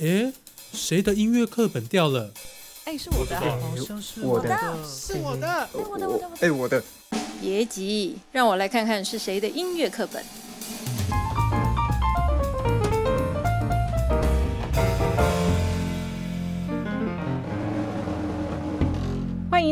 诶，谁的音乐课本掉了？哎，是我的，好像是我的是我的。哎，我的，我的，我的。哎，我的。别急，让我来看看是谁的音乐课本。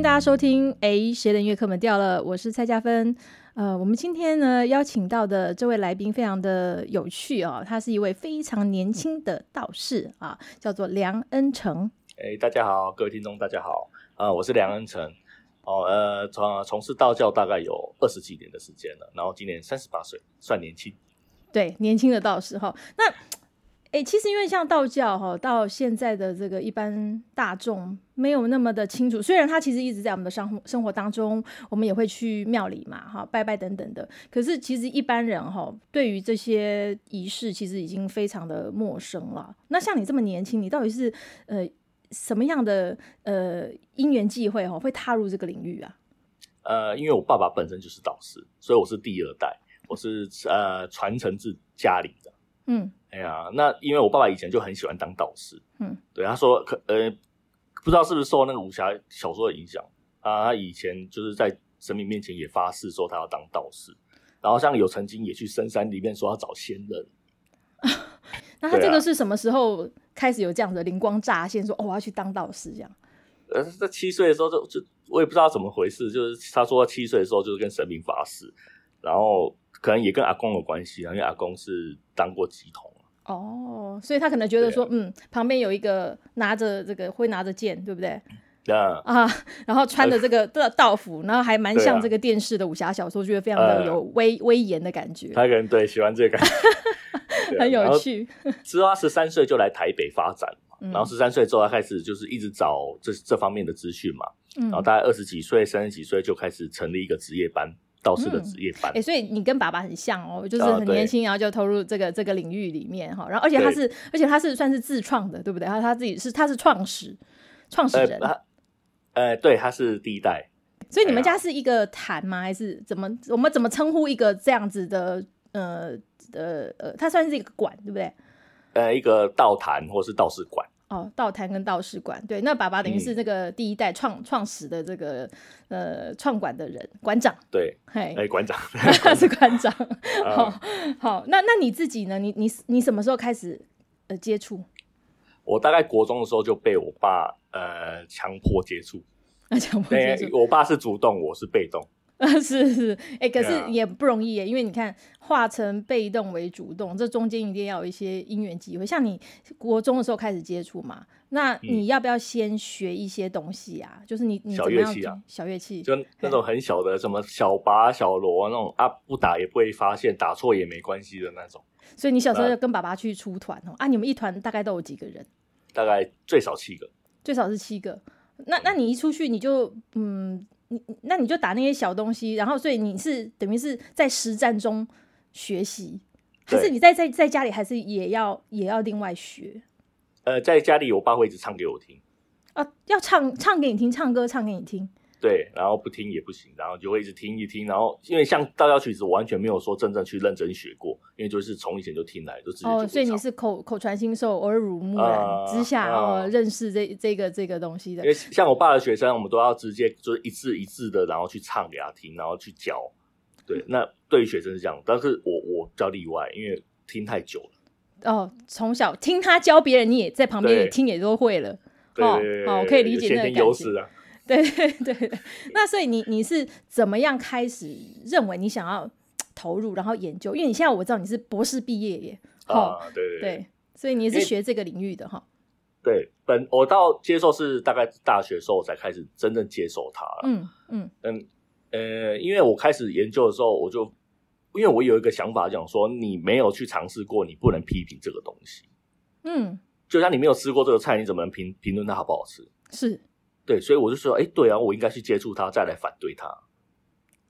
大家收听。哎，谁的音乐课本掉了？我是蔡嘉芬。呃，我们今天呢邀请到的这位来宾非常的有趣哦，他是一位非常年轻的道士啊，叫做梁恩成。哎，大家好，各位听众，大家好，啊，我是梁恩成。哦，呃，从从事道教大概有二十几年的时间了，然后今年三十八岁，算年轻。对，年轻的道士哈。那。哎，其实因为像道教哈，到现在的这个一般大众没有那么的清楚。虽然它其实一直在我们的生活生活当中，我们也会去庙里嘛，哈，拜拜等等的。可是其实一般人哈，对于这些仪式其实已经非常的陌生了。那像你这么年轻，你到底是呃什么样的呃因缘际会哈，会踏入这个领域啊？呃，因为我爸爸本身就是道士，所以我是第二代，我是呃传承自家里的。嗯。哎呀，那因为我爸爸以前就很喜欢当道士，嗯，对，他说可呃，不知道是不是受那个武侠小说的影响啊，他以前就是在神明面前也发誓说他要当道士，然后像有曾经也去深山里面说要找仙人。那他这个是什么时候开始有这样的灵光乍现，说哦我要去当道士这样？呃，在七岁的时候就就我也不知道怎么回事，就是他说七岁的时候就是跟神明发誓，然后可能也跟阿公有关系啊，因为阿公是当过乩童。哦，所以他可能觉得说，嗯，旁边有一个拿着这个会拿着剑，对不对？啊 啊，然后穿着这个道道服，然后还蛮像这个电视的武侠小说，觉得非常的有威威严的感觉。他可能对喜欢这个，很有趣。之后他十三岁就来台北发展然后十三岁之后他开始就是一直找这这方面的资讯嘛，然后大概二十几岁、三十几岁就开始成立一个职业班。道士的职业班，哎，所以你跟爸爸很像哦，就是很年轻，然后就投入这个这个领域里面哈，然后而且他是，而且他是算是自创的，对不对？他他自己是他是创始创始人，呃，对，他是第一代。所以你们家是一个坛吗？还是怎么？我们怎么称呼一个这样子的？呃呃呃，它算是一个馆，对不对？呃，一个道坛或是道士馆。哦，道坛跟道士馆，对，那爸爸等于是这个第一代创创始的这个呃创馆的人，馆长，对，嘿，哎，馆长，他是馆长，好，好，那那你自己呢？你你你什么时候开始呃接触？我大概国中的时候就被我爸呃强迫接触，那，强迫接触，我爸是主动，我是被动。是是，哎，可是也不容易耶，因为你看，化成被动为主动，这中间一定要有一些因缘机会。像你国中的时候开始接触嘛，那你要不要先学一些东西啊？就是你你小乐器啊，小乐器，就那种很小的，什么小拔、小锣那种啊，不打也不会发现，打错也没关系的那种。所以你小时候要跟爸爸去出团哦，啊，你们一团大概都有几个人？大概最少七个，最少是七个。那那你一出去你就嗯。你那你就打那些小东西，然后所以你是等于是在实战中学习，还是你在在在家里还是也要也要另外学？呃，在家里我爸会一直唱给我听啊，要唱唱给你听，唱歌唱给你听。对，然后不听也不行，然后就会一直听一听，然后因为像道教曲子，我完全没有说真正去认真学过，因为就是从以前就听来，就直接哦，所以你是口口传心授，耳濡目染之下哦，认识这这个这个东西的。因为像我爸的学生，我们都要直接就是一字一字的，然后去唱给他听，然后去教。对，那对于学生是这样，但是我我比较例外，因为听太久了。哦，从小听他教别人，你也在旁边也听也都会了。对，好，可以理解那个优势啊。对 对对，那所以你你是怎么样开始认为你想要投入，然后研究？因为你现在我知道你是博士毕业耶，啊，对对对，所以你是学这个领域的哈。对，本我到接受是大概大学时候才开始真正接受它了。嗯嗯嗯呃，因为我开始研究的时候，我就因为我有一个想法，讲说你没有去尝试过，你不能批评这个东西。嗯，就像你没有吃过这个菜，你怎么能评评论它好不好吃？是。对，所以我就说，哎，对啊，我应该去接触他，再来反对他。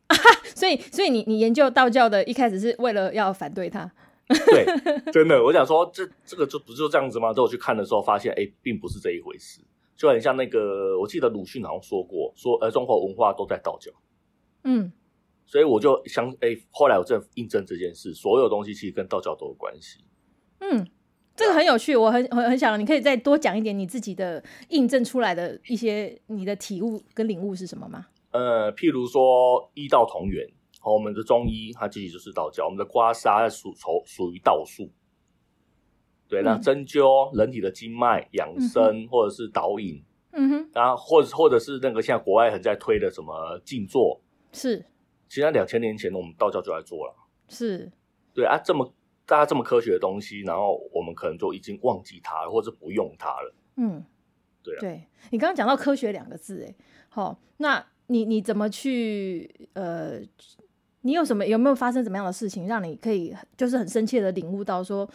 所以，所以你你研究道教的一开始是为了要反对他？对，真的，我想说，这这个就不就这样子吗？等我去看的时候，发现，哎，并不是这一回事，就很像那个，我记得鲁迅好像说过，说，呃，中华文化都在道教。嗯，所以我就想，哎，后来我正印证这件事，所有东西其实跟道教都有关系。嗯。这个很有趣，我很很很想，你可以再多讲一点你自己的印证出来的一些你的体悟跟领悟是什么吗？呃，譬如说医道同源，和我们的中医它其实就是道教，我们的刮痧属属属于道术。对，那针灸人体的经脉养生，或者是导引，嗯哼，然后或者或者是那个现在国外很在推的什么静坐，是，其实两千年前我们道教就在做了，是，对啊，这么大家这么科学的东西，然后我们可能就已经忘记它了，或者不用它了，嗯，对啊，对你刚刚讲到科学两个字，哎，好，那你你怎么去呃，你有什么有没有发生怎么样的事情，让你可以就是很深切的领悟到说？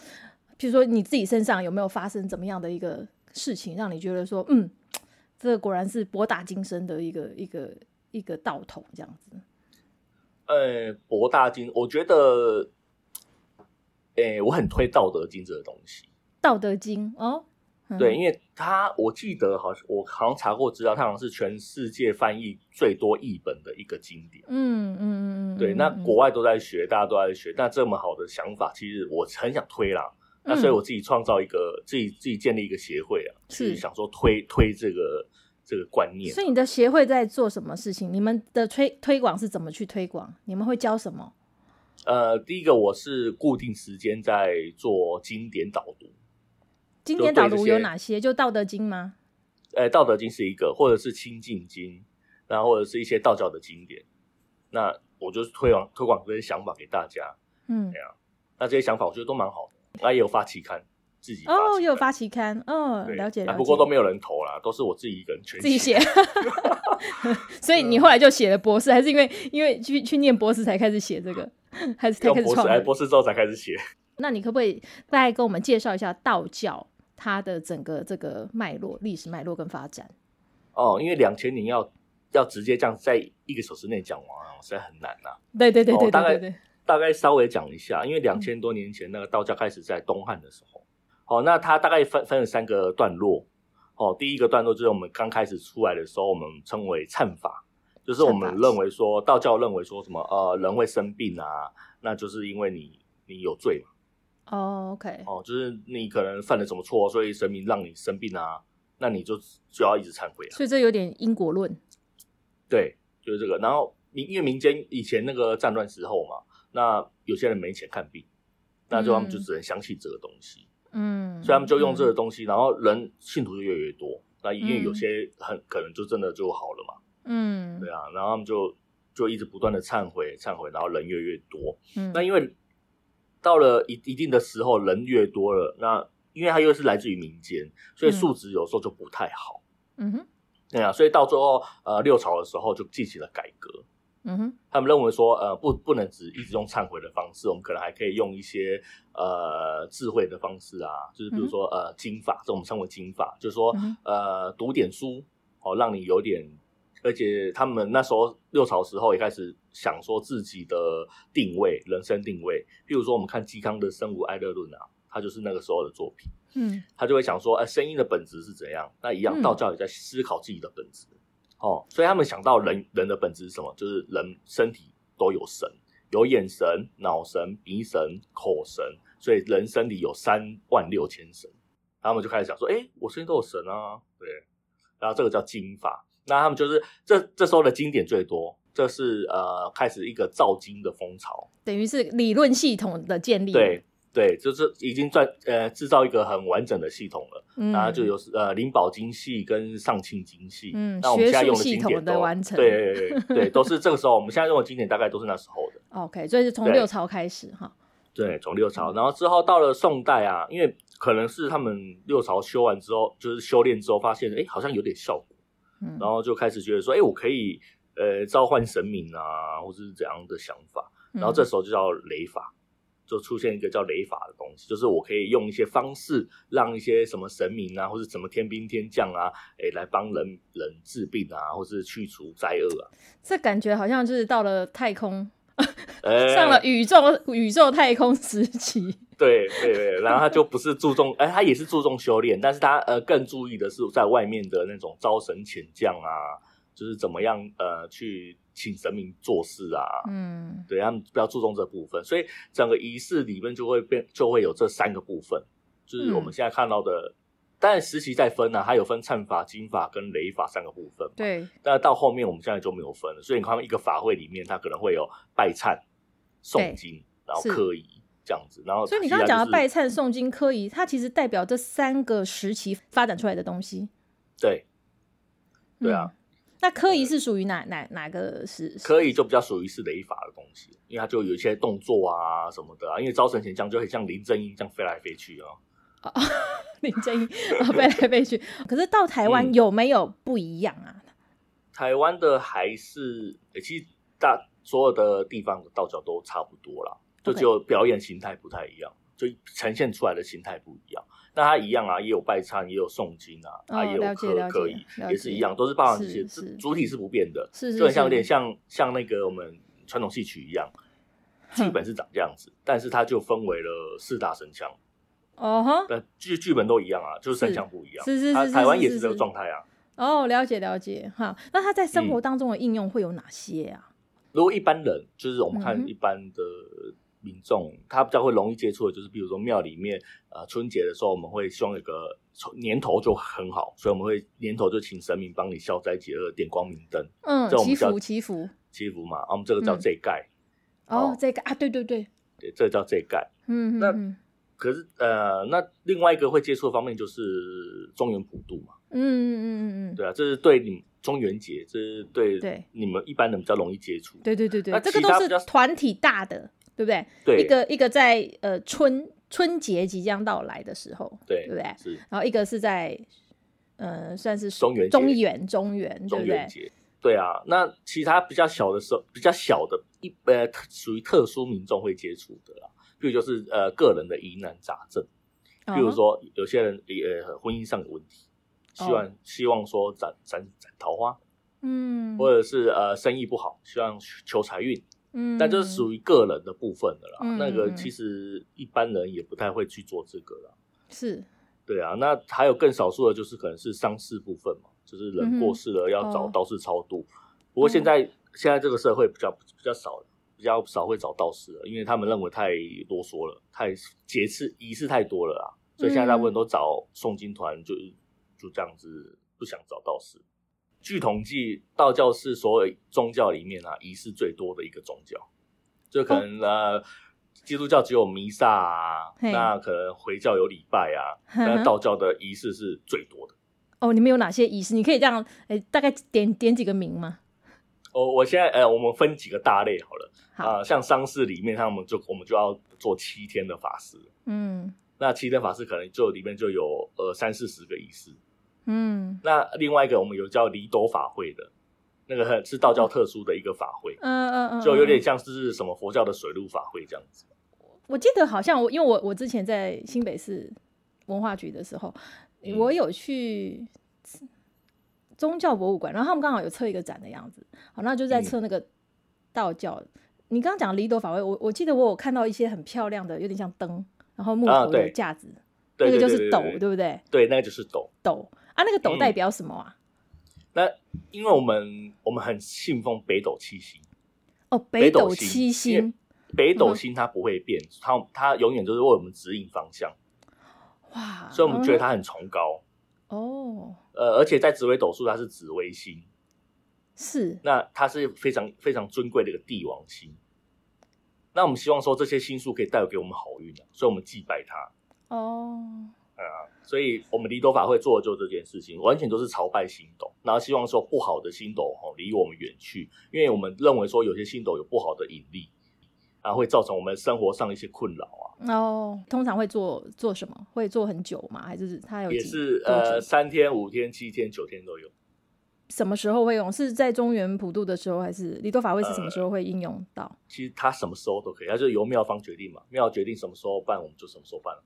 譬如说你自己身上有没有发生怎么样的一个事情，让你觉得说，嗯，这个果然是博大精深的一个一个一个道统这样子。呃，博大精，我觉得，哎，我很推《道德经》这个东西。《道德经》哦，对，因为它我记得好像我好像查过资料，它好像是全世界翻译最多译本的一个经典。嗯嗯嗯嗯，对，那国外都在学，大家都在学，那这么好的想法，其实我很想推啦。那所以我自己创造一个，自己自己建立一个协会啊，是想说推推这个这个观念。所以你的协会在做什么事情？你们的推推广是怎么去推广？你们会教什么？呃，第一个我是固定时间在做经典导读。经典导读有哪些？就《道德经》吗？呃，《道德经》是一个，或者是《清净经》，然后或者是一些道教的经典。那我就是推广推广这些想法给大家。嗯，这样。那这些想法我觉得都蛮好的。那也有发期刊，自己哦，也有发期刊，哦，了解了解。不过都没有人投啦，都是我自己一个人全自己写。所以你后来就写了博士，还是因为因为去去念博士才开始写这个，还是才开始创？哎，博士之后才开始写。那你可不可以大概跟我们介绍一下道教它的整个这个脉络、历史脉络跟发展？哦，因为两千年要要直接这样在一个小时内讲完，实在很难呐。对对对对对对。大概稍微讲一下，因为两千多年前那个道教开始在东汉的时候，好，那它大概分分了三个段落，哦，第一个段落就是我们刚开始出来的时候，我们称为忏法，就是我们认为说道教认为说什么呃人会生病啊，那就是因为你你有罪嘛，哦，OK，哦，就是你可能犯了什么错，所以神明让你生病啊，那你就就要一直忏悔啊，所以这有点因果论，对，就是这个，然后民因为民间以前那个战乱时候嘛。那有些人没钱看病，那就他们就只能相信这个东西，嗯，所以他们就用这个东西，然后人信徒就越来越多。那因为有些很可能就真的就好了嘛，嗯，对啊，然后他们就就一直不断的忏悔忏悔，然后人越来越多。嗯，那因为到了一一定的时候，人越多了，那因为它又是来自于民间，所以素质有时候就不太好。嗯哼，对啊，所以到最后呃六朝的时候就进行了改革。嗯哼，他们认为说，呃，不，不能只一直用忏悔的方式，我们可能还可以用一些呃智慧的方式啊，就是比如说呃经法，这我们称为经法，就是说呃读点书哦，让你有点，而且他们那时候六朝时候也开始想说自己的定位，人生定位，比如说我们看嵇康的《生无哀乐论》啊，他就是那个时候的作品，嗯，他就会想说，哎，声音的本质是怎样？那一样，道教也在思考自己的本质。哦，所以他们想到人人的本质是什么？就是人身体都有神，有眼神、脑神、鼻神、口神，所以人身体有三万六千神。他们就开始想说：，哎，我身体都有神啊，对。然后这个叫经法，那他们就是这这时候的经典最多，这是呃开始一个造经的风潮，等于是理论系统的建立。对。对，就是已经在呃制造一个很完整的系统了，然后就有呃灵宝经系跟上清经系，嗯，那我们现在用的经典都完成，对对对，都是这个时候，我们现在用的经典大概都是那时候的。OK，所以是从六朝开始哈。对，从六朝，然后之后到了宋代啊，因为可能是他们六朝修完之后，就是修炼之后发现，哎，好像有点效果，嗯，然后就开始觉得说，哎，我可以呃召唤神明啊，或者是怎样的想法，然后这时候就叫雷法。就出现一个叫雷法的东西，就是我可以用一些方式，让一些什么神明啊，或者什么天兵天将啊，哎，来帮人人治病啊，或是去除灾厄啊。这感觉好像就是到了太空，上了宇宙宇宙太空时期。对对对，然后他就不是注重，哎，他也是注重修炼，但是他呃更注意的是在外面的那种招神遣将啊，就是怎么样呃去。请神明做事啊，嗯，对他们比较注重这部分，所以整个仪式里面就会变，就会有这三个部分，就是我们现在看到的。但实习在分呢，它有分忏法、经法跟雷法三个部分。对。但到后面我们现在就没有分了，所以你看一个法会里面，它可能会有拜忏、诵经，然后科仪这样子。然后，所以你刚刚讲的拜忏、诵经、科仪，它其实代表这三个时期发展出来的东西。对。对啊。那科仪是属于哪哪哪个是？科仪就比较属于是雷法的东西，因为它就有一些动作啊什么的啊。因为招神前将就很像林正英这样飞来飞去啊。林正英啊，飞来飞去。可是到台湾有没有不一样啊？台湾的还是，其实大所有的地方的道教都差不多啦，就只有表演形态不太一样，就呈现出来的形态不一样。那它一样啊，也有拜忏，也有诵经啊，啊，也有可可以，也是一样，都是包含这些，主体是不变的，是就很像有点像像那个我们传统戏曲一样，剧本是长这样子，但是它就分为了四大神腔。哦哈，但剧剧本都一样啊，就是声响不一样。是是是，台湾也是这个状态啊。哦，了解了解哈。那它在生活当中的应用会有哪些啊？如果一般人，就是我们看一般的民众，他比较会容易接触的，就是比如说庙里面，呃，春节的时候我们会希望有个年头就很好，所以我们会年头就请神明帮你消灾解厄、点光明灯。嗯，祈福祈福祈福嘛，啊我们这个叫这盖。哦，这盖啊，对对对，对，这叫这盖。嗯，那。可是，呃，那另外一个会接触的方面就是中原普渡嘛。嗯嗯嗯嗯嗯，对啊，这是对你中元节，这是对对你们一般人比较容易接触。对对对对，这个都是团体大的，对不对？对，一个一个在呃春春节即将到来的时候，对，对不对？是。然后一个是在呃算是中元中元中元，中元节。对啊，那其他比较小的时候，比较小的一呃属于特殊民众会接触的啦。比如就是呃个人的疑难杂症，比如说有些人呃婚姻上有问题，希望希望说斩斩斩桃花，嗯，或者是呃生意不好，希望求财运，嗯，但这是属于个人的部分的啦。那个其实一般人也不太会去做这个啦。是，对啊。那还有更少数的，就是可能是丧事部分嘛，就是人过世了要找道士超度。不过现在现在这个社会比较比较少了。比较少会找道士了，因为他们认为太啰嗦了，太节次仪式太多了啊，所以现在大部分都找诵经团，就就这样子，不想找道士。据统计，道教是所有宗教里面啊仪式最多的一个宗教，就可能呃，基督教只有弥撒啊，那可能回教有礼拜啊，那道教的仪式是最多的。哦，你们有哪些仪式？你可以这样，哎，大概点点几个名吗？哦我现在呃，我们分几个大类好了。啊，像丧事里面，他们就我们就要做七天的法事，嗯，那七天法事可能就里面就有呃三四十个仪式，嗯，那另外一个我们有叫离斗法会的，那个是道教特殊的一个法会，嗯嗯嗯，就有点像是什么佛教的水陆法会这样子。我记得好像我因为我我之前在新北市文化局的时候，我有去。宗教博物馆，然后他们刚好有测一个展的样子，好，那就在测那个道教。你刚刚讲离斗法会，我我记得我有看到一些很漂亮的，有点像灯，然后木头的架子，那个就是斗，对不对？对，那个就是斗。斗啊，那个斗代表什么啊？那因为我们我们很信奉北斗七星哦，北斗七星，北斗星它不会变，它它永远都是为我们指引方向。哇，所以我们觉得它很崇高。哦，呃，而且在紫微斗数，它是紫微星，是，那它是非常非常尊贵的一个帝王星。那我们希望说这些星数可以带给我们好运啊，所以我们祭拜它。哦，啊，所以我们离斗法会做的就这件事情，完全都是朝拜星斗，然后希望说不好的星斗哦离我们远去，因为我们认为说有些星斗有不好的引力。啊，会造成我们生活上一些困扰啊。哦，通常会做做什么？会做很久吗？还是他有也是呃三天、五天、七天、九天都有。什么时候会用？是在中原普渡的时候，还是离多法会是什么时候会应用到？其实它什么时候都可以，它就由庙方决定嘛。庙决定什么时候办，我们就什么时候办了。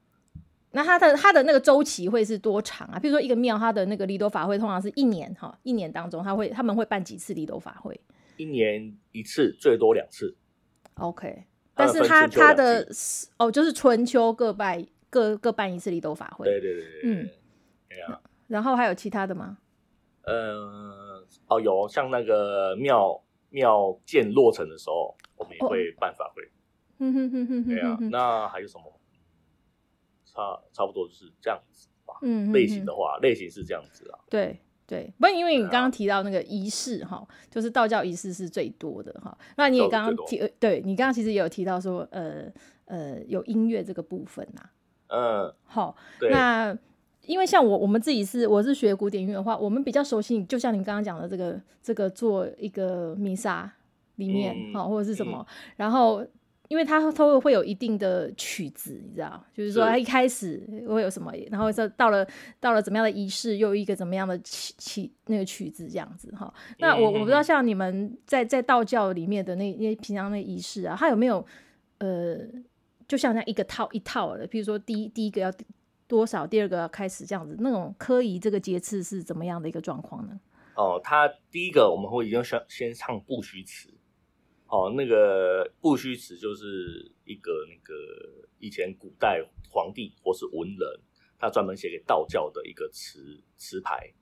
那它的它的那个周期会是多长啊？比如说一个庙，它的那个离多法会通常是一年哈，一年当中他会他们会办几次离多法会？一年一次，最多两次。OK，但是他他的哦，就是春秋各拜各各办一次立斗法会。对对对对，嗯，然后还有其他的吗？呃，哦，有像那个庙庙建落成的时候，我们也会办法会。嗯哼哼哼哼，对啊，那还有什么？差差不多就是这样子吧。嗯，类型的话，类型是这样子啊。对对，不，因为你刚刚提到那个仪式哈，就是道教仪式是最多的哈。那你也刚刚提，对你刚刚其实也有提到说，呃呃，有音乐这个部分呐。嗯，好，那。因为像我，我们自己是我是学古典音乐的话，我们比较熟悉，就像你刚刚讲的这个这个做一个弥撒里面啊，或者是什么，然后因为它都会有一定的曲子，你知道，就是说它一开始会有什么，然后说到了到了怎么样的仪式，又一个怎么样的曲曲那个曲子这样子哈。那我我不知道像你们在在道教里面的那那平常那仪式啊，它有没有呃，就像那一个套一套的，比如说第一第一个要。多少？第二个要开始这样子，那种科仪这个节次是怎么样的一个状况呢？哦，他第一个我们会已经先先唱不虚词。哦，那个不虚词就是一个那个以前古代皇帝或是文人，他专门写给道教的一个词词牌。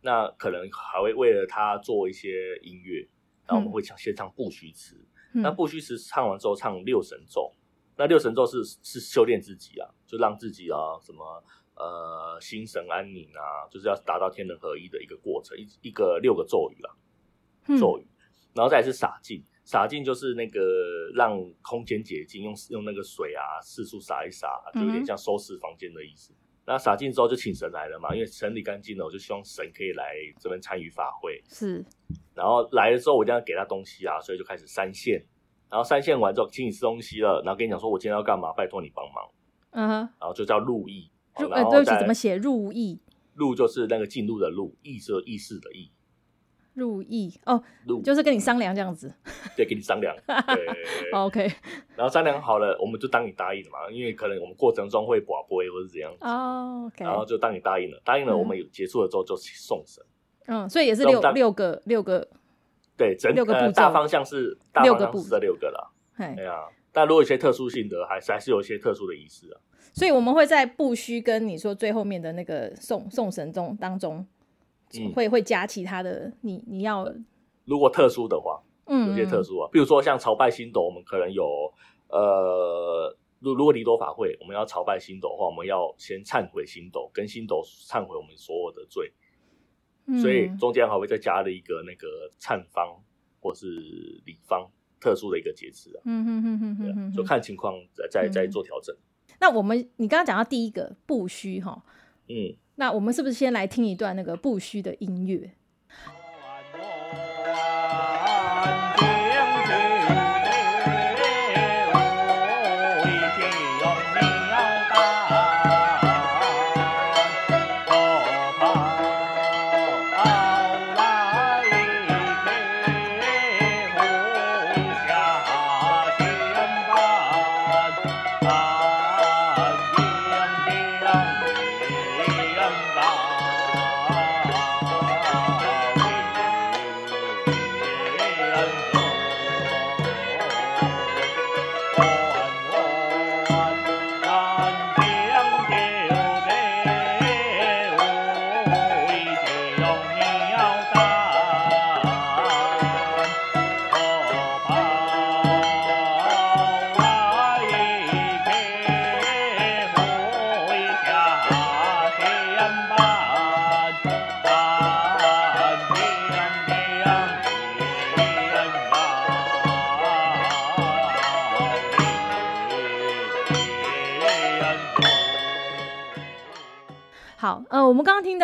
那可能还会为了他做一些音乐，那我们会唱先唱不虚词。那不虚词唱完之后，唱六神咒。那六神咒是是修炼自己啊，就让自己啊什么呃心神安宁啊，就是要达到天人合一的一个过程，一一个六个咒语啊，咒语，然后再是洒净，洒净就是那个让空间洁净，用用那个水啊四处洒一洒，就有点像收拾房间的意思。那洒净之后就请神来了嘛，因为整理干净了，我就希望神可以来这边参与法会。是，然后来了之后，我一定要给他东西啊，所以就开始三线。然后三线完之后，请你吃东西了，然后跟你讲说，我今天要干嘛，拜托你帮忙。嗯哼，然后就叫入意。入呃，对不起，怎么写入意？入就是那个进入的入，意是意识的意。入意哦，入就是跟你商量这样子。对，跟你商量。对。OK。然后商量好了，我们就当你答应了嘛，因为可能我们过程中会寡播或者怎样子。哦。OK。然后就当你答应了，答应了，我们有结束了之后就送神。嗯，所以也是六六个六个。对，整六个步大方向是大六个步这六个了。对啊，但如果有些特殊性的，还是还是有一些特殊的仪式啊。所以我们会在不需跟你说最后面的那个送送神中当中，会会加其他的。你你要如果特殊的话，嗯，有些特殊啊，比如说像朝拜星斗，我们可能有呃，如如果离多法会，我们要朝拜星斗的话，我们要先忏悔星斗，跟星斗忏悔我们所有的罪。所以中间还会再加了一个那个忏方或是礼方特殊的一个节制啊，嗯嗯嗯嗯嗯，就看情况再再再做调整。那我们你刚刚讲到第一个不虚哈，嗯，那我们是不是先来听一段那个不虚的音乐？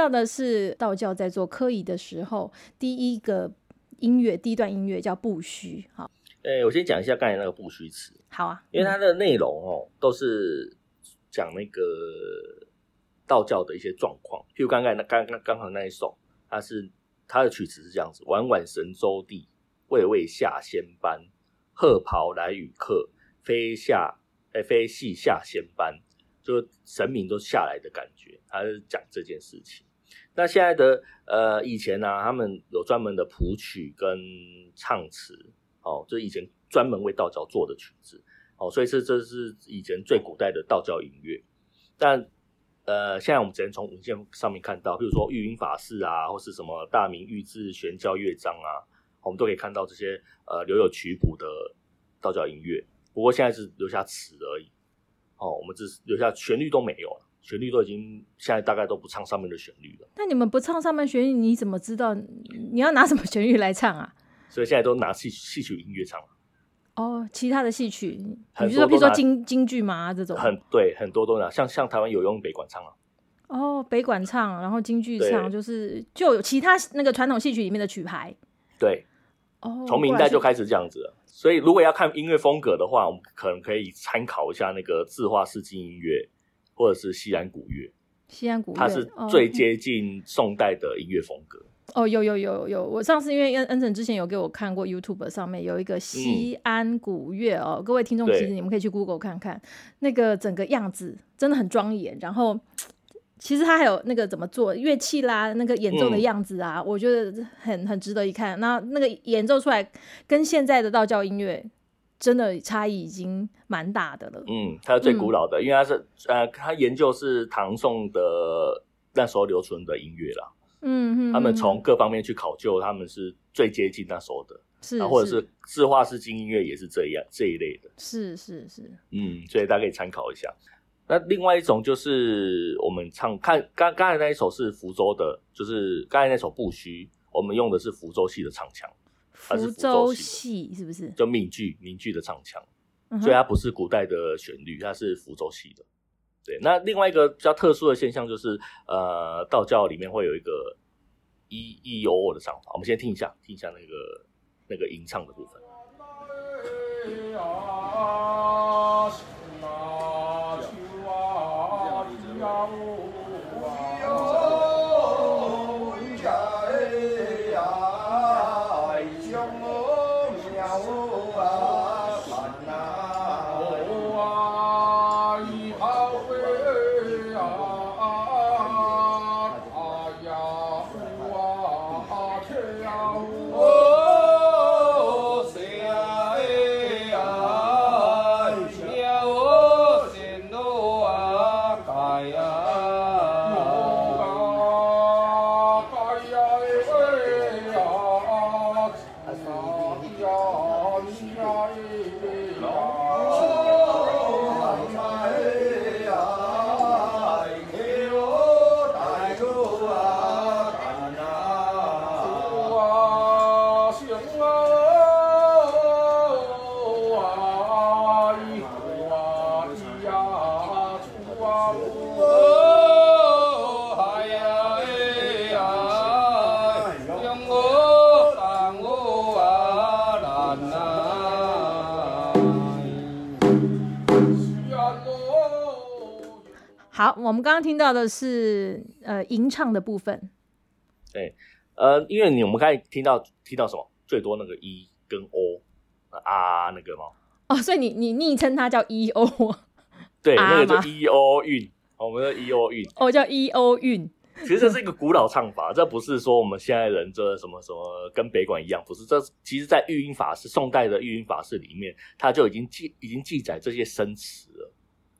到的是道教在做科仪的时候，第一个音乐，第一段音乐叫不虚。好，诶，我先讲一下刚才那个不虚词。好啊，因为它的内容哦，都是讲那个道教的一些状况。譬如刚才那刚刚刚好那一首，它是它的曲词是这样子：晚晚神州地，位位下仙班，鹤袍来与客，飞下诶飞系下仙班。就神明都下来的感觉，他是讲这件事情。那现在的呃，以前呢，他们有专门的谱曲跟唱词，哦，就以前专门为道教做的曲子，哦，所以这这是以前最古代的道教音乐。但呃，现在我们只能从文献上面看到，比如说玉音法事啊，或是什么大明玉制玄教乐章啊，我们都可以看到这些呃留有曲谱的道教音乐。不过现在是留下词而已。哦，我们只是留下旋律都没有了，旋律都已经现在大概都不唱上面的旋律了。那你们不唱上面旋律，你怎么知道你要拿什么旋律来唱啊？所以现在都拿戏戏曲音乐唱了。哦，其他的戏曲，你说比如说京京剧嘛这种，很对，很多都拿，像像台湾有用北管唱啊。哦，北管唱，然后京剧唱，就是就有其他那个传统戏曲里面的曲牌。对，哦，从明代就开始这样子了。所以如果要看音乐风格的话，我们可能可以参考一下那个字画式金音乐，或者是西安古乐。西安古乐，它是最接近宋代的音乐风格。哦，有有有有，我上次因为恩恩成之前有给我看过 YouTube 上面有一个西安古乐哦，各位听众其实你们可以去 Google 看看，那个整个样子真的很庄严，然后。其实他还有那个怎么做乐器啦，那个演奏的样子啊，我觉得很很值得一看。那那个演奏出来跟现在的道教音乐真的差异已经蛮大的了。嗯，它是最古老的，因为它是呃，它研究是唐宋的那时候留存的音乐啦。嗯嗯，他们从各方面去考究，他们是最接近那时候的，是啊或者是字画式金音乐也是这样这一类的。是是是，嗯，所以大家可以参考一下。那另外一种就是我们唱看刚刚才那一首是福州的，就是刚才那首不虚，我们用的是福州戏的唱腔，福州戏是不是？就闽剧闽剧的唱腔，所以它不是古代的旋律，它是福州戏的。对，那另外一个比较特殊的现象就是，呃，道教里面会有一个一一有我的唱法，我们先听一下，听一下那个那个吟唱的部分。好，我们刚刚听到的是呃吟唱的部分。对，呃，因为你我们刚才听到听到什么最多那个 e 跟 o 啊那个吗？哦，所以你你昵称它叫 e o，对，那个叫 e o 韵，我们的 e o 韵，哦叫 e o 韵。其实这是一个古老唱法，这不是说我们现在人这什么什么跟北管一样，不是。这其实，在育音法式宋代的育音法式里面，它就已经记已经记载这些生词了。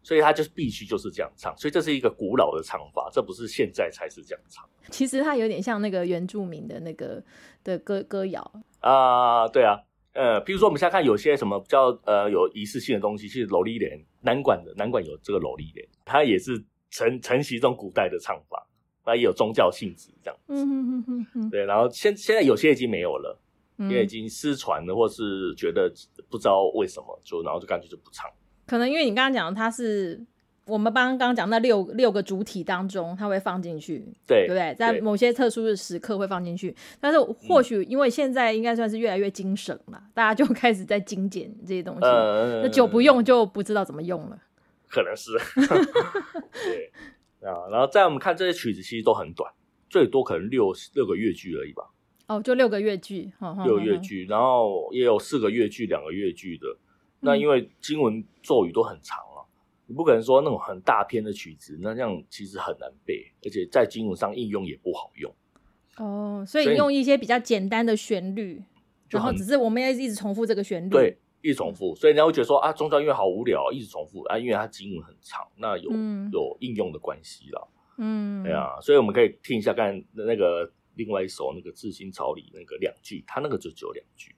所以他就是必须就是这样唱，所以这是一个古老的唱法，这不是现在才是这样唱。其实它有点像那个原住民的那个的歌歌谣啊，对啊，呃，比如说我们现在看有些什么比较呃有仪式性的东西，其实楼丽莲南管的南管有这个楼丽莲，它也是承承袭这种古代的唱法，那也有宗教性质这样子。嗯嗯嗯嗯对，然后现现在有些已经没有了，因为已经失传了，或是觉得不知道为什么，就然后就干脆就不唱。可能因为你刚刚讲它是我们刚刚讲那六六个主体当中，它会放进去，对对不对？在某些特殊的时刻会放进去，但是或许因为现在应该算是越来越精省了，大家就 开始在精简这些东西，那久不用就不知道怎么用了，可能是。对啊，然后在我们看这些曲子，其实都很短，最多可能六六个乐句而已吧。哦，就六个乐句，六个乐句，然后也有四个乐句、两个乐句的。那因为经文咒语都很长啊，你不可能说那种很大篇的曲子，那这样其实很难背，而且在经文上应用也不好用。哦，所以用一些比较简单的旋律，然后只是我们要一直重复这个旋律，对，一直重复，所以人家会觉得说啊，宗教音乐好无聊，一直重复啊，因为它经文很长，那有有应用的关系了。嗯，对啊，所以我们可以听一下刚才那个另外一首那个《自心草》里那个两句，它那个就只有两句。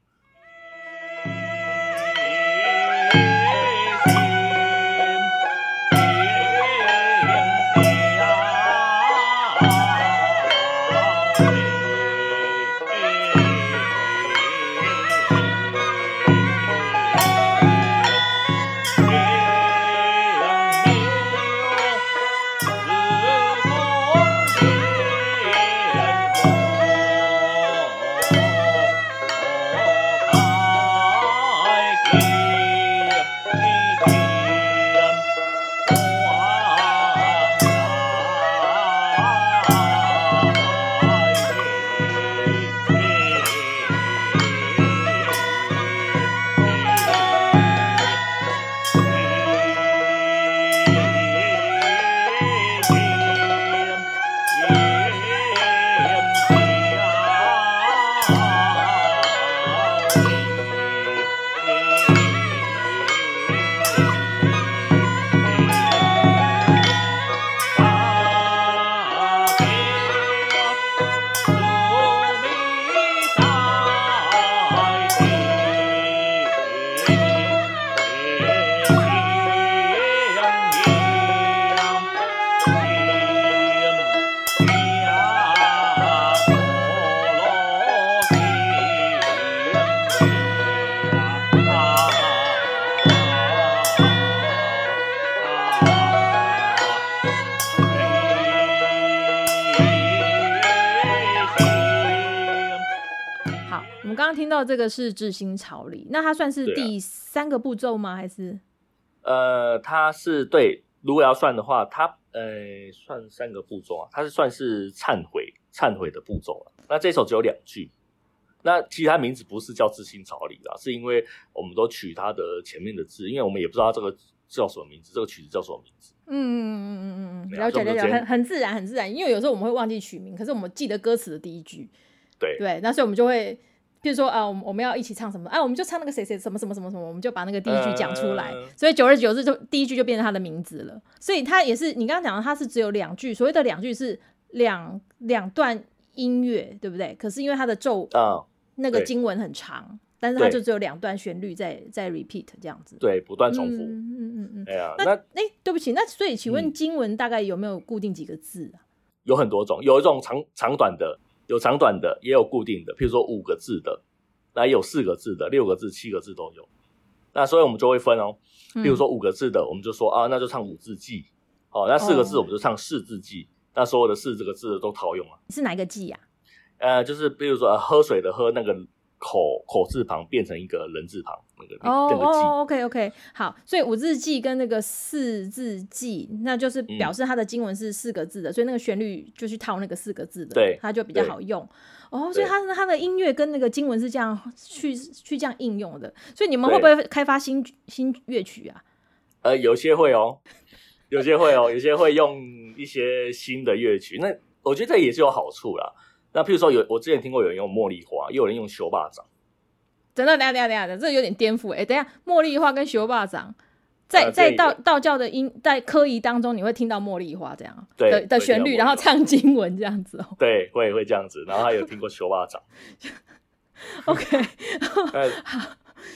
是智心朝礼，那它算是第三个步骤吗？还是？呃，它是对，如果要算的话，它呃算三个步骤啊，它是算是忏悔忏悔的步骤了。那这首只有两句，那其他名字不是叫智心朝礼啊，是因为我们都取它的前面的字，因为我们也不知道这个叫什么名字，这个曲子叫什么名字。嗯嗯嗯嗯嗯嗯，了解了解，很很自然很自然，因为有时候我们会忘记取名，可是我们记得歌词的第一句。对对，那所以我们就会。比如说啊，我们我们要一起唱什么？哎，我们就唱那个谁谁什么什么什么什么，我们就把那个第一句讲出来。所以久而久之，就第一句就变成他的名字了。所以他也是你刚刚讲的，他是只有两句。所谓的两句是两两段音乐，对不对？可是因为他的咒啊，那个经文很长，但是他就只有两段旋律在在 repeat 这样子。对，不断重复。嗯嗯嗯。哎呀，那哎，对不起，那所以请问经文大概有没有固定几个字啊？有很多种，有一种长长短的。有长短的，也有固定的，譬如说五个字的，那有四个字的，六个字、七个字都有。那所以我们就会分哦，譬如说五个字的，我们就说啊，那就唱五字记。哦，那四个字我们就唱四字记。那所有的四这个字都套用啊。是哪一个记呀？呃，就是比如说喝水的喝那个。口口字旁变成一个人字旁，那个哦哦，OK OK，好，所以五字记跟那个四字记，那就是表示它的经文是四个字的，所以那个旋律就去套那个四个字的，对，它就比较好用。哦，所以它它的音乐跟那个经文是这样去去这样应用的。所以你们会不会开发新新乐曲啊？呃，有些会哦，有些会哦，有些会用一些新的乐曲。那我觉得这也是有好处啦。那譬如说有，我之前听过有人用茉莉花，又有人用修霸掌。等等等下等下等下，这有点颠覆哎！等下，茉莉花跟修霸掌，在在道道教的音在科仪当中，你会听到茉莉花这样的的旋律，然后唱经文这样子哦。对，会会这样子，然后还有听过修霸掌。OK，好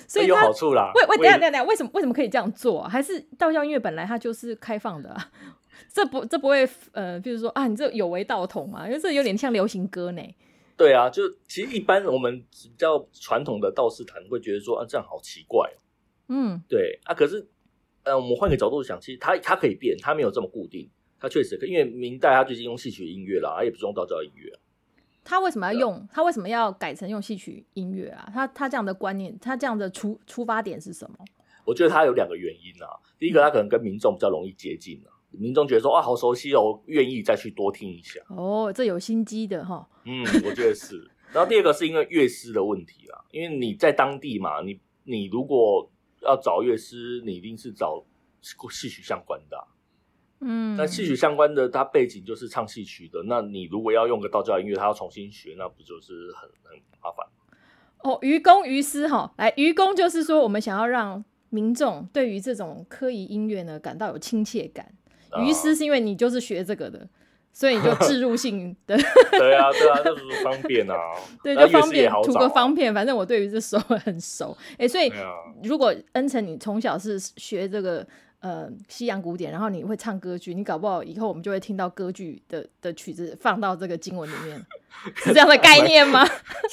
所以有好处啦。为为，等下等下，为什么为什么可以这样做？还是道教音乐本来它就是开放的？这不，这不会，呃，比如说啊，你这有违道统嘛？因为这有点像流行歌呢。对啊，就其实一般我们比较传统的道士坛会觉得说啊，这样好奇怪。嗯，对啊，可是，呃，我们换个角度想，其实它它可以变，它没有这么固定，它确实可以。因为明代它最近用戏曲音乐啦，它也不是用道教音乐。他为什么要用？他为什么要改成用戏曲音乐啊？他他这样的观念，他这样的出出发点是什么？我觉得他有两个原因啊。第一个，他可能跟民众比较容易接近啊。民众觉得说哇好熟悉哦，愿意再去多听一下哦，这有心机的哈。嗯，我觉得是。然后第二个是因为乐师的问题啦，因为你在当地嘛，你你如果要找乐师，你一定是找戏曲相关的。嗯，那戏曲相关的，他背景就是唱戏曲的，那你如果要用个道教音乐，他要重新学，那不就是很很麻烦？哦，愚公愚师哈，来愚公就是说，我们想要让民众对于这种科仪音乐呢感到有亲切感。于师是因为你就是学这个的，所以你就 置入性的。对啊，对啊，就是方便啊。对，就方便，图个方便。反正我对于这手很熟，哎，所以如果恩成你从小是学这个呃西洋古典，然后你会唱歌剧，你搞不好以后我们就会听到歌剧的的曲子放到这个经文里面，是这样的概念吗？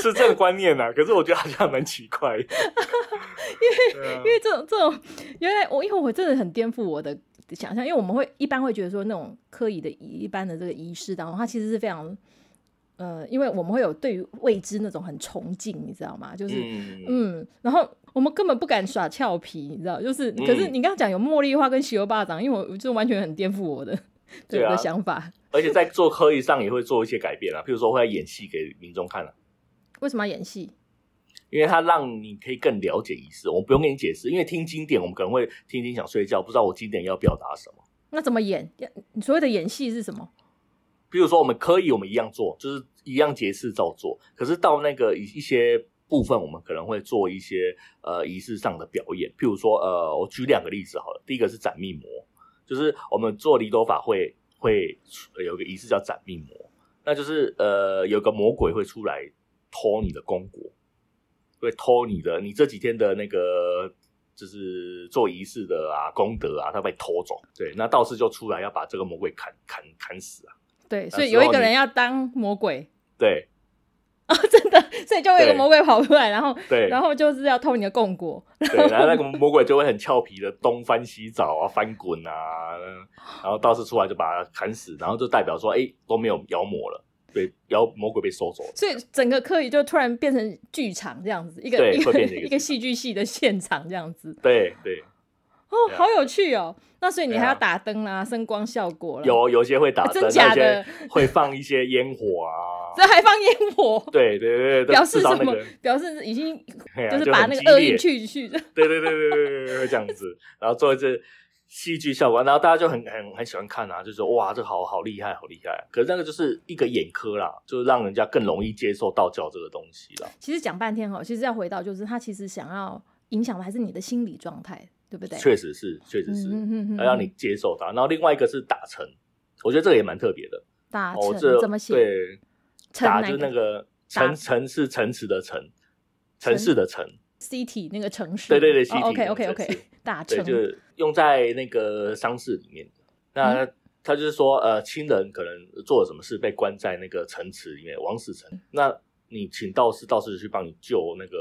是这个观念啊，可是我觉得好像蛮奇怪，因为因为这种这种原来我因为我真的很颠覆我的想象，因为我们会一般会觉得说那种科仪的一般的这个仪式当中，它其实是非常。呃，因为我们会有对于未知那种很崇敬，你知道吗？就是嗯，然后我们根本不敢耍俏皮，你知道？就是可是你刚刚讲有茉莉花跟西游巴掌，因为我就完全很颠覆我的对 我的想法。而且在做科仪上也会做一些改变啊，譬如说会演戏给民众看了。为什么要演戏？因为它让你可以更了解仪式，我不用跟你解释。因为听经典，我们可能会听听想睡觉，不知道我经典要表达什么。那怎么演？你所谓的演戏是什么？比如说，我们可以我们一样做，就是一样节式照做。可是到那个一一些部分，我们可能会做一些呃仪式上的表演。譬如说，呃，我举两个例子好了。第一个是斩命魔，就是我们做离斗法会会有个仪式叫斩命魔，那就是呃有个魔鬼会出来偷你的功果，会偷你的你这几天的那个就是做仪式的啊功德啊，他被偷走。对，那道士就出来要把这个魔鬼砍砍砍死啊。对，所以有一个人要当魔鬼。对，啊，真的，所以就会有个魔鬼跑出来，然后，对，然后就是要偷你的供果。对，然后那个魔鬼就会很俏皮的东翻西找啊，翻滚啊，然后道士出来就把他砍死，然后就代表说，哎，都没有妖魔了，对，妖魔鬼被收走了。所以整个课仪就突然变成剧场这样子，一个一个一个戏剧系的现场这样子。对对。哦，好有趣哦！那所以你还要打灯啦，声光效果有有些会打灯，真假的会放一些烟火啊，这还放烟火？对对对，表示什么？表示已经就是把那个恶意去去。对对对对对对，这样子，然后做一次戏剧效果，然后大家就很很很喜欢看啊，就说哇，这好好厉害，好厉害！可是那个就是一个眼科啦，就是让人家更容易接受道教这个东西啦。其实讲半天哈，其实要回到就是他其实想要影响的还是你的心理状态。对不对？确实是，确实是，要让你接受它。然后另外一个是打成，我觉得这个也蛮特别的。打成怎么写？对，打就是那个城城是城池的城，城市的城，city 那个城市。对对对，OK OK OK，打成就是用在那个丧事里面。那他就是说，呃，亲人可能做了什么事，被关在那个城池里面，王死城。那你请道士，道士去帮你救那个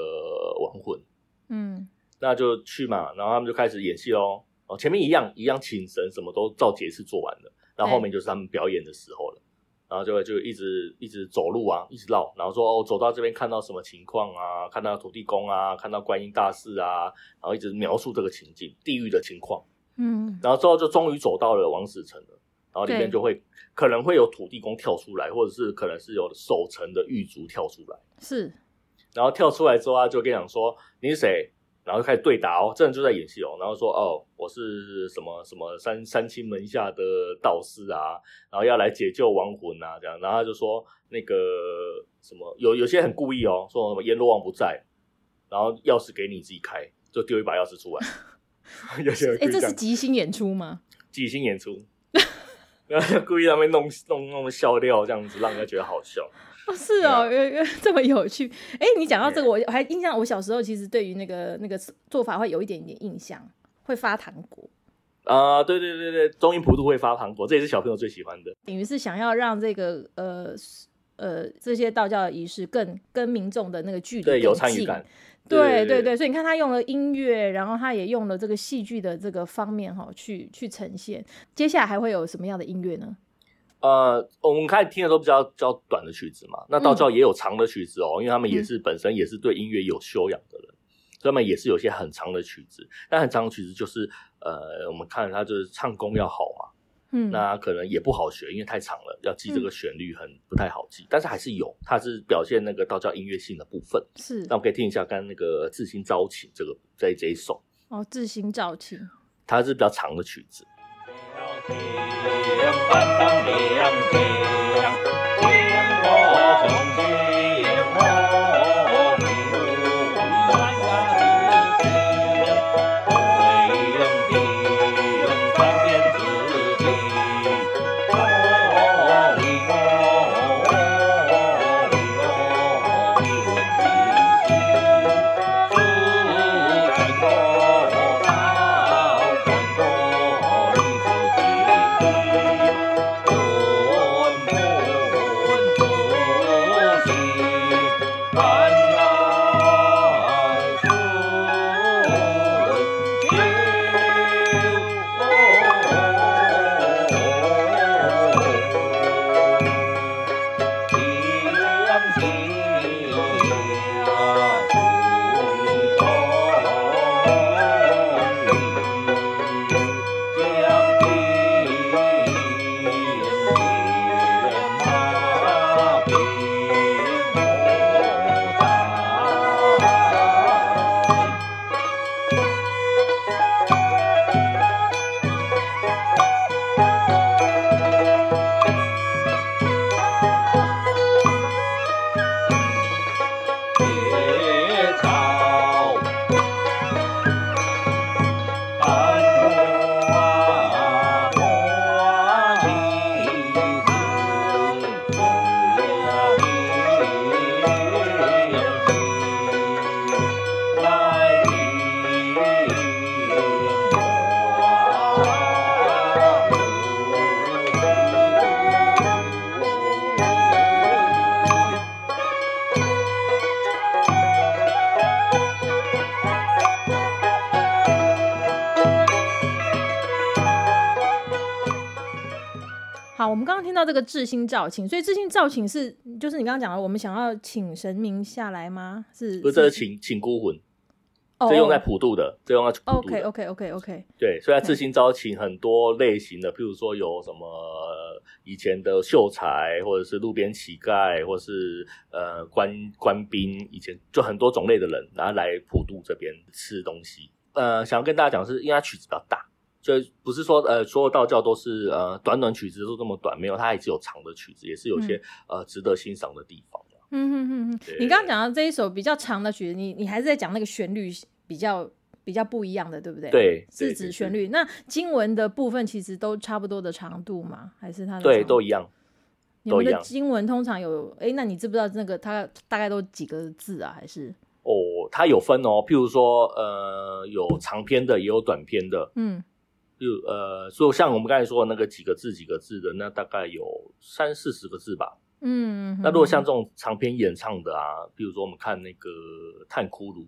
亡魂。嗯。那就去嘛，然后他们就开始演戏喽。哦，前面一样一样请神，什么都照节式做完了，然后后面就是他们表演的时候了。然后就会就一直一直走路啊，一直绕，然后说哦，走到这边看到什么情况啊？看到土地公啊，看到观音大士啊，然后一直描述这个情境，地狱的情况。嗯，然后之后就终于走到了王死城了，然后里面就会可能会有土地公跳出来，或者是可能是有守城的狱卒跳出来。是，然后跳出来之后，啊就跟你讲说你是谁？然后开始对答哦，这人就在演戏哦。然后说哦，我是什么什么三三清门下的道士啊，然后要来解救亡魂啊，这样。然后他就说那个什么有有些很故意哦，说什么阎罗王不在，然后钥匙给你自己开，就丢一把钥匙出来。有些哎，这是即兴演出吗？即兴演出，然后故意让他们弄弄弄笑料，这样子让人家觉得好笑。是哦，这么有趣。哎，你讲到这个，我还印象，我小时候其实对于那个那个做法会有一点点印象，会发糖果。啊，对对对对，中音普渡会发糖果，这也是小朋友最喜欢的。等于是想要让这个呃呃这些道教的仪式更跟民众的那个距离对有参与感。对对对，所以你看他用了音乐，然后他也用了这个戏剧的这个方面哈，去去呈现。接下来还会有什么样的音乐呢？呃，我们开始听的都比较较短的曲子嘛，那道教也有长的曲子哦，因为他们也是本身也是对音乐有修养的人，所以他们也是有些很长的曲子。但很长的曲子就是，呃，我们看他就是唱功要好嘛，嗯，那可能也不好学，因为太长了，要记这个旋律很不太好记。但是还是有，它是表现那个道教音乐性的部分。是，那我们可以听一下刚那个《自心招请》这个这这一首。哦，《自心招请》，它是比较长的曲子。天当个智星造请，所以智星造请是就是你刚刚讲的，我们想要请神明下来吗？是，不是这是请请孤魂。这用在普渡的，这用在普渡的。OK OK OK OK。对，所以他自行招请很多类型的，譬如说有什么以前的秀才，或者是路边乞丐，或是呃官官兵，以前就很多种类的人，然后来普渡这边吃东西。呃，想要跟大家讲是，因为它曲子比较大，所以不是说呃所有道教都是呃短短曲子都这么短，没有，它还是有长的曲子，也是有些呃值得欣赏的地方。嗯哼哼哼，你刚刚讲到这一首比较长的曲子，你你还是在讲那个旋律比较比较不一样的，对不对？对，是指旋律。那经文的部分其实都差不多的长度吗？还是它的？对，都一样。你们的经文通常有，哎，那你知不知道那个它大概都几个字啊？还是？哦，它有分哦，譬如说，呃，有长篇的，也有短篇的。嗯。就呃，所以像我们刚才说的那个几个字几个字的，那大概有三四十个字吧。嗯，那如果像这种长篇演唱的啊，比如说我们看那个《探窟庐》，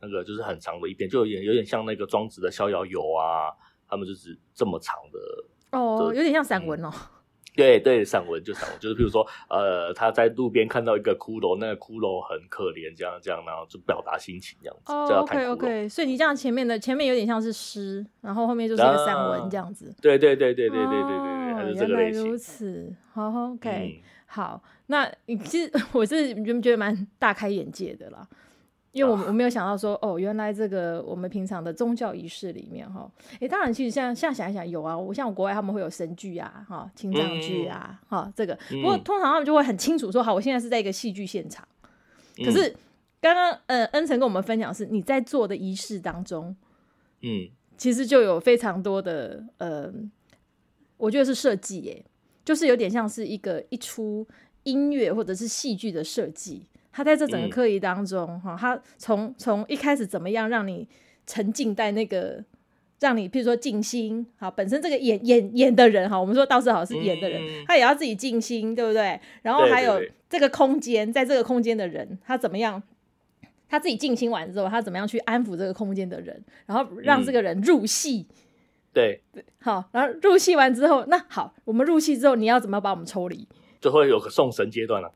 那个就是很长的一篇，就有点有点像那个庄子的《逍遥游》啊，他们就是这么长的哦，有点像散文哦。对对，散文就散文，就是譬如说呃，他在路边看到一个骷髅，那个骷髅很可怜，这样这样，然后就表达心情这样子。哦，OK OK，所以你这样前面的前面有点像是诗，然后后面就是一个散文这样子。对对对对对对对对，还是这个类型。原来如此，好 OK。好，那你 其实我是觉得蛮大开眼界的啦，因为我我没有想到说，哦，原来这个我们平常的宗教仪式里面哈，哎，当然其实像像想一想有啊，我像国外他们会有神剧啊，哈，清藏剧啊，哈，这个，不过通常他们就会很清楚说，好，我现在是在一个戏剧现场，可是刚刚呃恩成跟我们分享是你在做的仪式当中，嗯，其实就有非常多的呃，我觉得是设计耶。就是有点像是一个一出音乐或者是戏剧的设计，他在这整个课仪当中，哈，他从从一开始怎么样让你沉浸在那个，让你譬如说静心，好，本身这个演演演的人，哈，我们说道士好是演的人，他也要自己静心，对不对？然后还有这个空间，在这个空间的人，他怎么样？他自己静心完之后，他怎么样去安抚这个空间的人，然后让这个人入戏。对对，好，然后入戏完之后，那好，我们入戏之后，你要怎么把我们抽离？最后有个送神阶段了，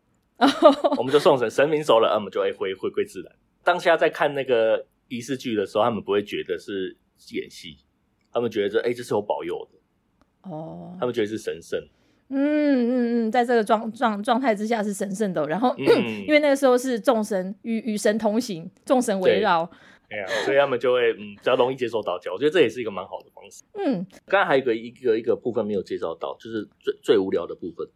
我们就送神，神明走了，我们就会回回归自然。当下在看那个仪式剧的时候，他们不会觉得是演戏，他们觉得哎，这是有保佑的哦，他们觉得是神圣。嗯嗯嗯，在这个状状状态之下是神圣的，然后 因为那个时候是众神与与神同行，众神围绕。哎呀，所以他们就会嗯比较容易接受道教，我觉得这也是一个蛮好的方式。嗯，刚刚还有一个一个一个部分没有介绍到，就是最最无聊的部分，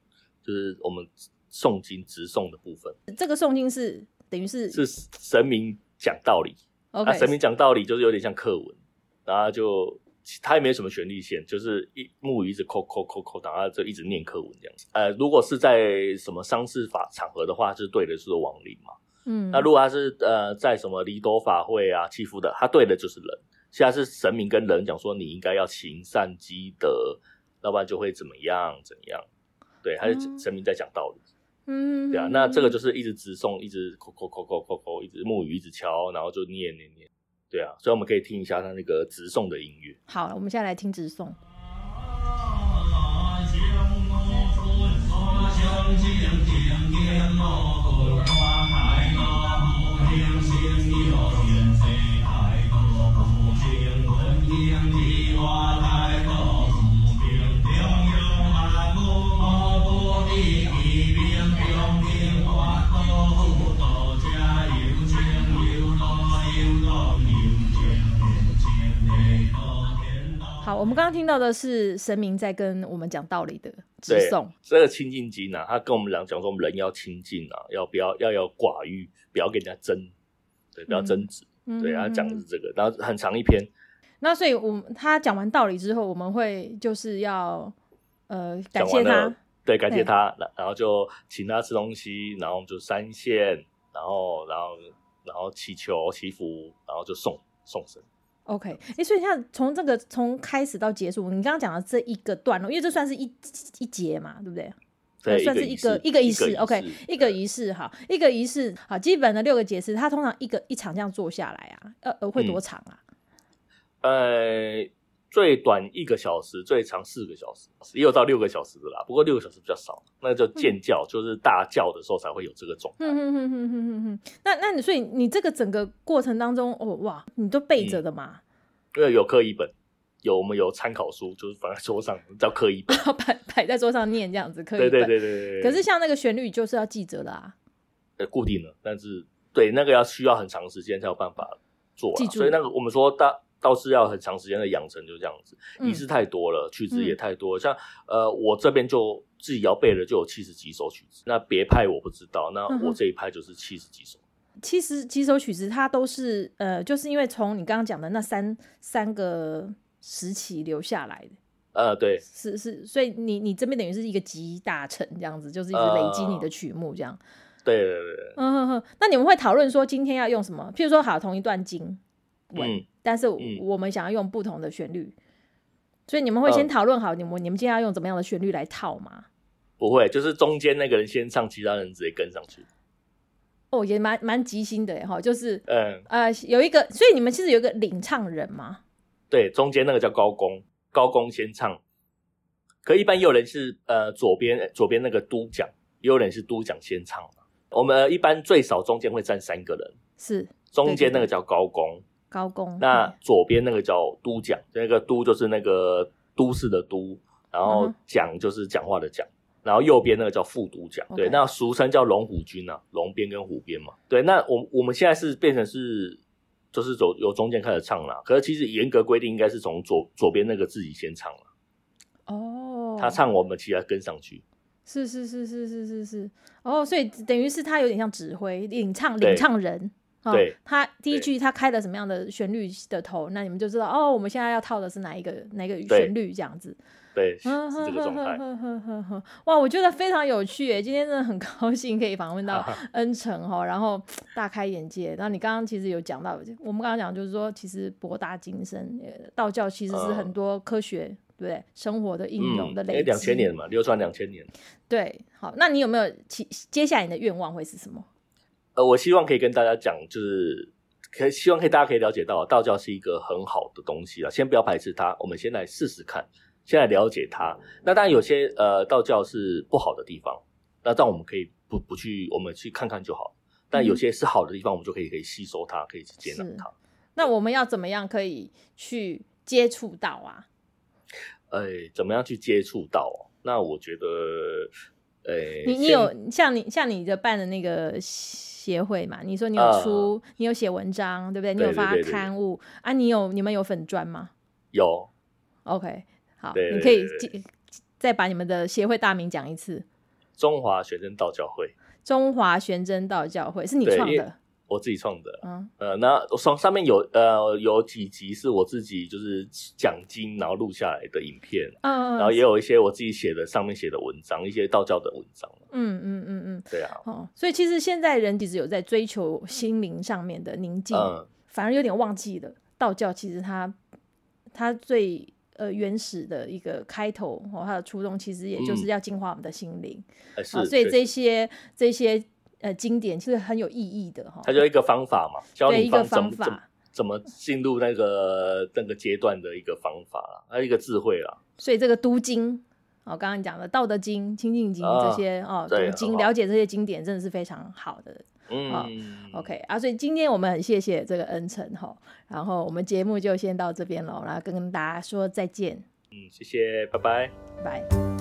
就是我们诵经直诵的部分。这个诵经是等于是是神明讲道理，啊，神明讲道理就是有点像课文，然后就他也没有什么旋律线，就是一木鱼一直扣扣扣扣，然后就一直念课文这样子。呃，如果是在什么丧事法场合的话，就是对的是亡灵嘛。嗯，那如果他是呃在什么离多法会啊祈福的，他对的就是人。现在是神明跟人讲说，你应该要行善积德，要不然就会怎么样怎样。对，还是神明在讲道理。嗯，对啊，那这个就是一直直送，一直扣扣扣扣扣扣，一直木鱼一直敲，然后就念念念。对啊，所以我们可以听一下他那个直送的音乐。好，我们现在来听直诵。好，我们刚刚听到的是神明在跟我们讲道理的直诵。这个清净经呢，他跟我们讲讲说，我们人要清净啊，要不要要有寡欲，不要跟人家争，对，不要争执。对，他讲的是这个，然后很长一篇。那所以，我他讲完道理之后，我们会就是要呃感谢他，对，感谢他，然然后就请他吃东西，然后就三线，然后然后然后祈求祈福，然后就送送神。OK，哎，所以像从这个从开始到结束，你刚刚讲的这一个段落，因为这算是一一节嘛，对不对？对，算是一个一个仪式。OK，一个仪式哈，一个仪式好，基本的六个节式，它通常一个一场这样做下来啊，呃呃，会多长啊？呃，最短一个小时，最长四个小时，也有到六个小时的啦。不过六个小时比较少，那就尖叫，就是大叫的时候才会有这个状态。那那你所以你这个整个过程当中，哦哇，你都背着的嘛？因为有课一本，有我们有参考书，就是放在桌上叫课一本，摆摆在桌上念这样子。课对对对对对。可是像那个旋律就是要记着的啊。呃，固定的，但是对那个要需要很长时间才有办法做，所以那个我们说大。倒是要很长时间的养成，就这样子，仪式太多了，曲子也太多。像呃，我这边就自己要背的就有七十几首曲子，那别派我不知道，那我这一派就是七十几首。七十几首曲子，它都是呃，就是因为从你刚刚讲的那三三个时期留下来的。呃，对，是是，所以你你这边等于是一个集大成这样子，就是一直累积你的曲目这样。对对对。嗯哼哼，那你们会讨论说今天要用什么？譬如说，好，同一段经文。但是我们想要用不同的旋律，所以你们会先讨论好你们你们今天要用怎么样的旋律来套吗？不会，就是中间那个人先唱，其他人直接跟上去。哦，也蛮蛮即兴的哈，就是嗯呃有一个，所以你们其实有一个领唱人吗？对，中间那个叫高工，高工先唱。可一般也有人是呃左边左边那个督讲，也有人是督讲先唱我们一般最少中间会站三个人，是中间那个叫高工。高工，那左边那个叫都讲，那个都就是那个都市的都，然后讲就是讲话的讲，然后右边那个叫副都讲，对，那俗称叫龙虎军啊，龙边跟虎边嘛，对，那我我们现在是变成是就是走由中间开始唱了，可是其实严格规定应该是从左左边那个自己先唱了，哦，他唱我们其他跟上去，是是是是是是是，哦，所以等于是他有点像指挥领唱领唱人。对，他第一句他开了什么样的旋律的头，那你们就知道哦，我们现在要套的是哪一个哪个旋律这样子。对，是这个状态。哇，我觉得非常有趣诶，今天真的很高兴可以访问到恩成哈，然后大开眼界。然后你刚刚其实有讲到，我们刚刚讲就是说，其实博大精深，道教其实是很多科学对生活的应用的累积。两千年嘛，流传两千年。对，好，那你有没有其接下来你的愿望会是什么？呃，我希望可以跟大家讲，就是可希望可以大家可以了解到，道教是一个很好的东西啊。先不要排斥它，我们先来试试看，先来了解它。那当然有些呃道教是不好的地方，那但我们可以不不去，我们去看看就好。但有些是好的地方，我们就可以可以吸收它，可以去接纳它。那我们要怎么样可以去接触到啊？哎，怎么样去接触到？那我觉得，哎，你你有像你像你的办的那个。协会嘛，你说你有出，你有写文章，对不对？你有发刊物啊？你有你们有粉砖吗？有。OK，好，你可以再把你们的协会大名讲一次。中华玄真道教会。中华玄真道教会是你创的。我自己创的，嗯，呃，那上上面有呃有几集是我自己就是讲经然后录下来的影片，嗯，然后也有一些我自己写的上面写的文章，一些道教的文章，嗯嗯嗯嗯，对啊，哦，所以其实现在人其实有在追求心灵上面的宁静，反而有点忘记了道教其实它它最呃原始的一个开头哦，它的初衷其实也就是要净化我们的心灵，啊，所以这些这些。呃，经典其实很有意义的哈。它就一个方法嘛，教你一个方法怎么进入那个那个阶段的一个方法啦，还有一个智慧啦。所以这个读经，哦，刚刚讲的《道德经》《清净经》这些哦，读经了解这些经典真的是非常好的。嗯，OK 啊，所以今天我们很谢谢这个恩成哈，然后我们节目就先到这边喽，然后跟大家说再见。嗯，谢谢，拜拜，拜。